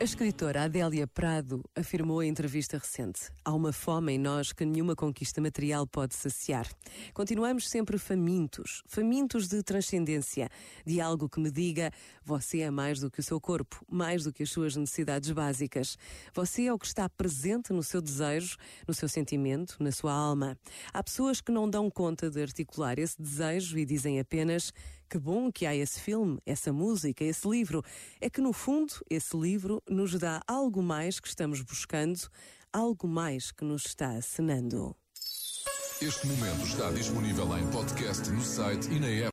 A escritora Adélia Prado afirmou em entrevista recente: Há uma fome em nós que nenhuma conquista material pode saciar. Continuamos sempre famintos, famintos de transcendência, de algo que me diga: você é mais do que o seu corpo, mais do que as suas necessidades básicas. Você é o que está presente no seu desejo, no seu sentimento, na sua alma. Há pessoas que não dão conta de articular esse desejo e dizem apenas: que bom que há esse filme, essa música, esse livro. É que no fundo, esse livro nos dá algo mais que estamos buscando, algo mais que nos está acenando. Este momento está disponível em podcast no site e na app.